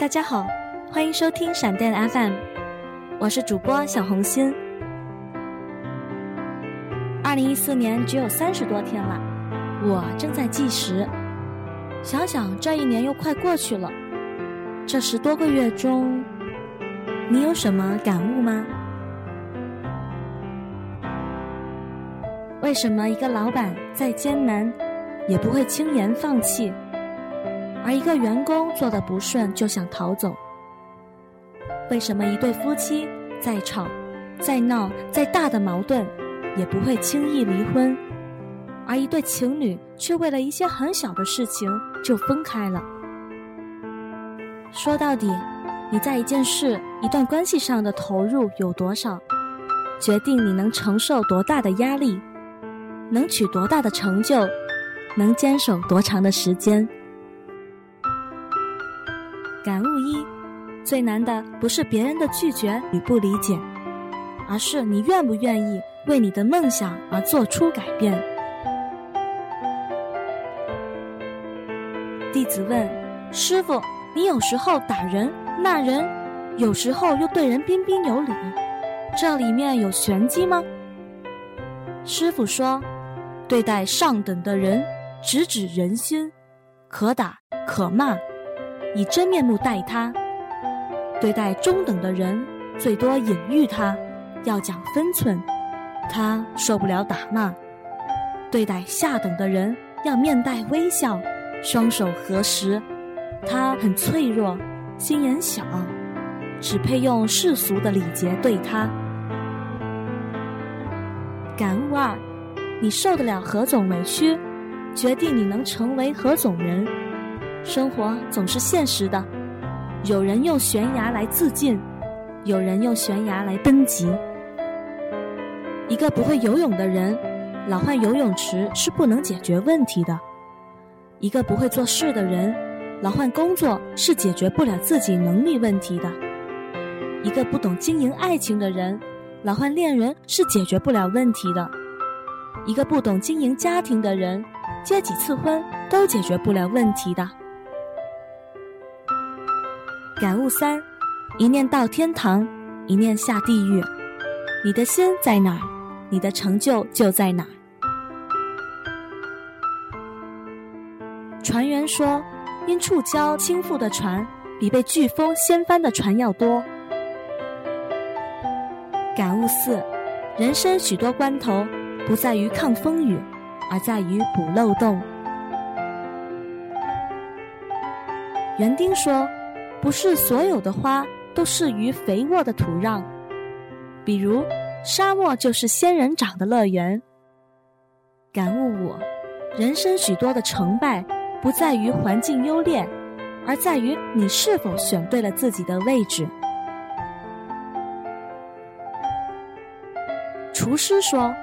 大家好，欢迎收听闪电 FM，我是主播小红心。二零一四年只有三十多天了，我正在计时。想想这一年又快过去了，这十多个月中，你有什么感悟吗？为什么一个老板再艰难，也不会轻言放弃？而一个员工做的不顺就想逃走，为什么一对夫妻再吵、再闹、再大的矛盾，也不会轻易离婚，而一对情侣却为了一些很小的事情就分开了？说到底，你在一件事、一段关系上的投入有多少，决定你能承受多大的压力，能取多大的成就，能坚守多长的时间。最难的不是别人的拒绝与不理解，而是你愿不愿意为你的梦想而做出改变。弟子问：师傅，你有时候打人骂人，有时候又对人彬彬有礼，这里面有玄机吗？师傅说：对待上等的人，直指人心，可打可骂。以真面目待他，对待中等的人，最多隐喻他，要讲分寸，他受不了打骂；对待下等的人，要面带微笑，双手合十，他很脆弱，心眼小，只配用世俗的礼节对他。感悟二：你受得了何种委屈，决定你能成为何种人。生活总是现实的，有人用悬崖来自尽，有人用悬崖来登极。一个不会游泳的人，老换游泳池是不能解决问题的；一个不会做事的人，老换工作是解决不了自己能力问题的；一个不懂经营爱情的人，老换恋人是解决不了问题的；一个不懂经营家庭的人，结几次婚都解决不了问题的。感悟三：一念到天堂，一念下地狱。你的心在哪儿，你的成就就在哪儿。船员说：“因触礁倾覆的船，比被飓风掀翻的船要多。”感悟四：人生许多关头，不在于抗风雨，而在于补漏洞。园丁说。不是所有的花都适于肥沃的土壤，比如沙漠就是仙人掌的乐园。感悟我，人生许多的成败，不在于环境优劣，而在于你是否选对了自己的位置。厨师说，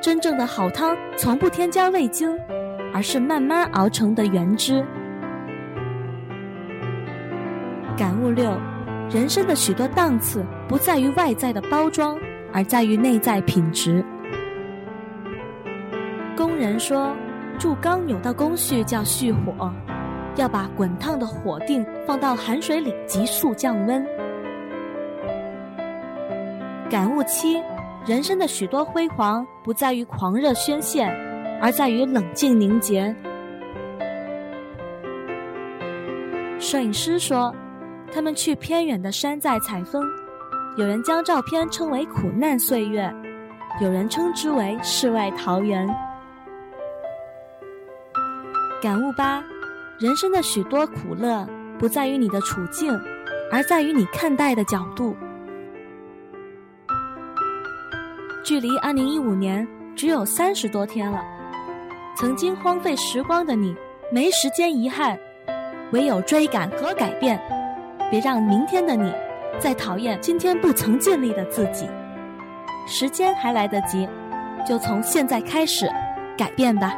真正的好汤从不添加味精，而是慢慢熬成的原汁。感悟六，人生的许多档次不在于外在的包装，而在于内在品质。工人说，铸钢有道工序叫蓄火，要把滚烫的火锭放到寒水里急速降温。感悟七，人生的许多辉煌不在于狂热宣泄，而在于冷静凝结。摄影师说。他们去偏远的山寨采风，有人将照片称为苦难岁月，有人称之为世外桃源。感悟八：人生的许多苦乐，不在于你的处境，而在于你看待的角度。距离二零一五年只有三十多天了，曾经荒废时光的你，没时间遗憾，唯有追赶和改变。别让明天的你再讨厌今天不曾建立的自己，时间还来得及，就从现在开始改变吧。